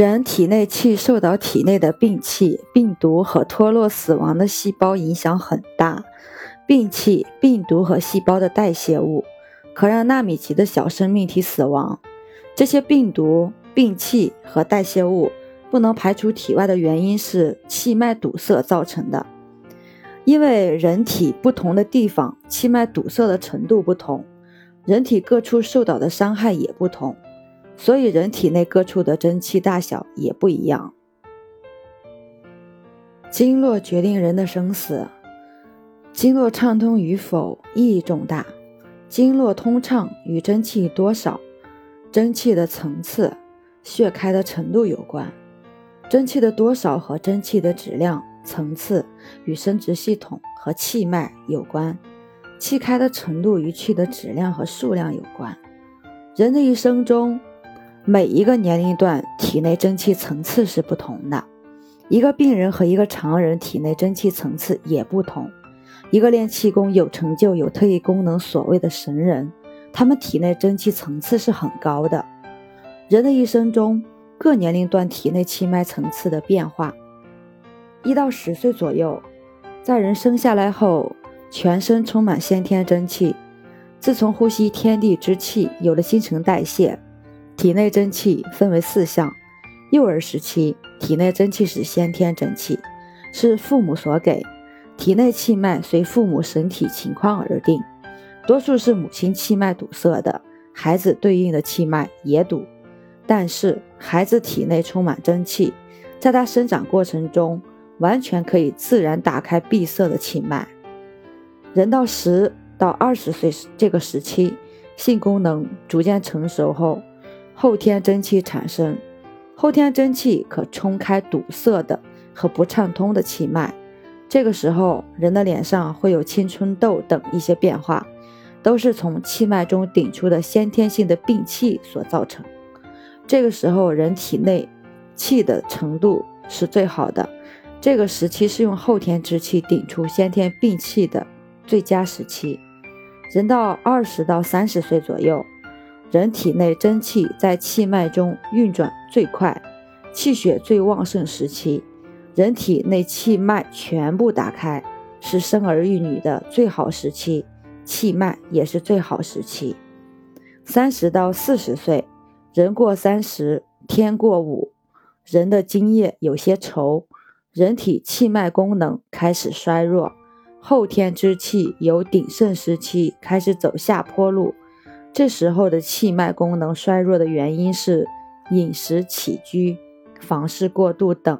人体内气受到体内的病气、病毒和脱落死亡的细胞影响很大。病气、病毒和细胞的代谢物可让纳米级的小生命体死亡。这些病毒、病气和代谢物不能排出体外的原因是气脉堵塞造成的。因为人体不同的地方气脉堵塞的程度不同，人体各处受到的伤害也不同，所以人体内各处的真气大小也不一样。经络决定人的生死。经络畅通与否意义重大，经络通畅与真气多少、真气的层次、血开的程度有关。真气的多少和真气的质量、层次与生殖系统和气脉有关，气开的程度与气的质量和数量有关。人的一生中，每一个年龄段体内真气层次是不同的，一个病人和一个常人体内真气层次也不同。一个练气功有成就、有特异功能，所谓的神人，他们体内真气层次是很高的。人的一生中，各年龄段体内气脉层次的变化，一到十岁左右，在人生下来后，全身充满先天真气。自从呼吸天地之气，有了新陈代谢，体内真气分为四项。幼儿时期，体内真气是先天真气，是父母所给。体内气脉随父母身体情况而定，多数是母亲气脉堵塞的，孩子对应的气脉也堵。但是孩子体内充满真气，在他生长过程中，完全可以自然打开闭塞的气脉。人到十到二十岁这个时期，性功能逐渐成熟后，后天真气产生，后天真气可冲开堵塞的和不畅通的气脉。这个时候，人的脸上会有青春痘等一些变化，都是从气脉中顶出的先天性的病气所造成。这个时候，人体内气的程度是最好的，这个时期是用后天之气顶出先天病气的最佳时期。人到二十到三十岁左右，人体内真气在气脉中运转最快，气血最旺盛时期。人体内气脉全部打开，是生儿育女的最好时期，气脉也是最好时期。三十到四十岁，人过三十天过五，人的精液有些稠，人体气脉功能开始衰弱，后天之气由鼎盛时期开始走下坡路。这时候的气脉功能衰弱的原因是饮食起居、房事过度等。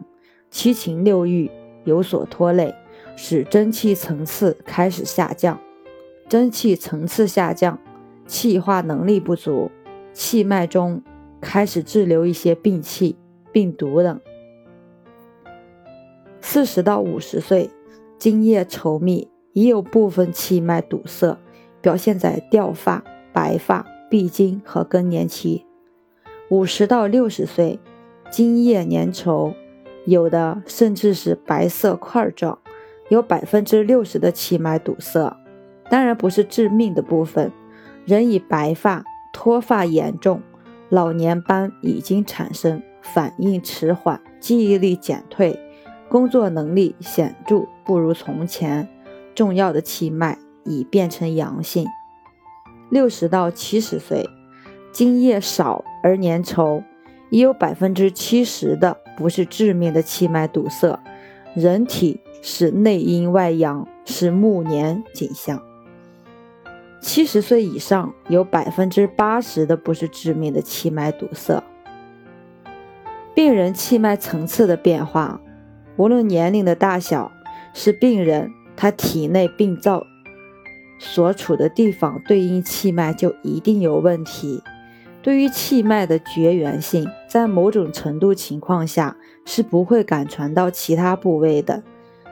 七情六欲有所拖累，使真气层次开始下降。真气层次下降，气化能力不足，气脉中开始滞留一些病气、病毒等。四十到五十岁，津液稠密，已有部分气脉堵塞，表现在掉发、白发、闭经和更年期。五十到六十岁，津液粘稠。有的甚至是白色块状，有百分之六十的气脉堵塞，当然不是致命的部分。人以白发、脱发严重，老年斑已经产生，反应迟缓，记忆力减退，工作能力显著不如从前。重要的气脉已变成阳性。六十到七十岁，津液少而粘稠。也有百分之七十的不是致命的气脉堵塞，人体是内阴外阳，是暮年景象。七十岁以上有百分之八十的不是致命的气脉堵塞。病人气脉层次的变化，无论年龄的大小，是病人他体内病灶所处的地方对应气脉就一定有问题。对于气脉的绝缘性，在某种程度情况下是不会感传到其他部位的，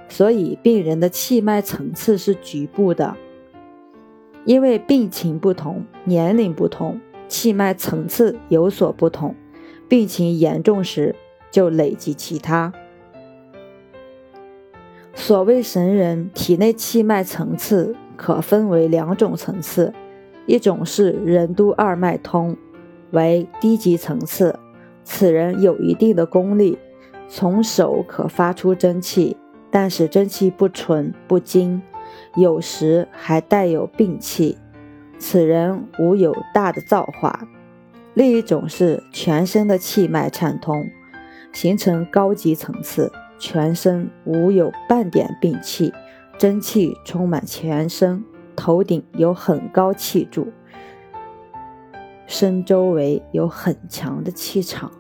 所以病人的气脉层次是局部的。因为病情不同，年龄不同，气脉层次有所不同，病情严重时就累积其他。所谓神人，体内气脉层次可分为两种层次，一种是任督二脉通。为低级层次，此人有一定的功力，从手可发出真气，但是真气不纯不精，有时还带有病气。此人无有大的造化。另一种是全身的气脉畅通，形成高级层次，全身无有半点病气，真气充满全身，头顶有很高气柱，身周围有很强的气场。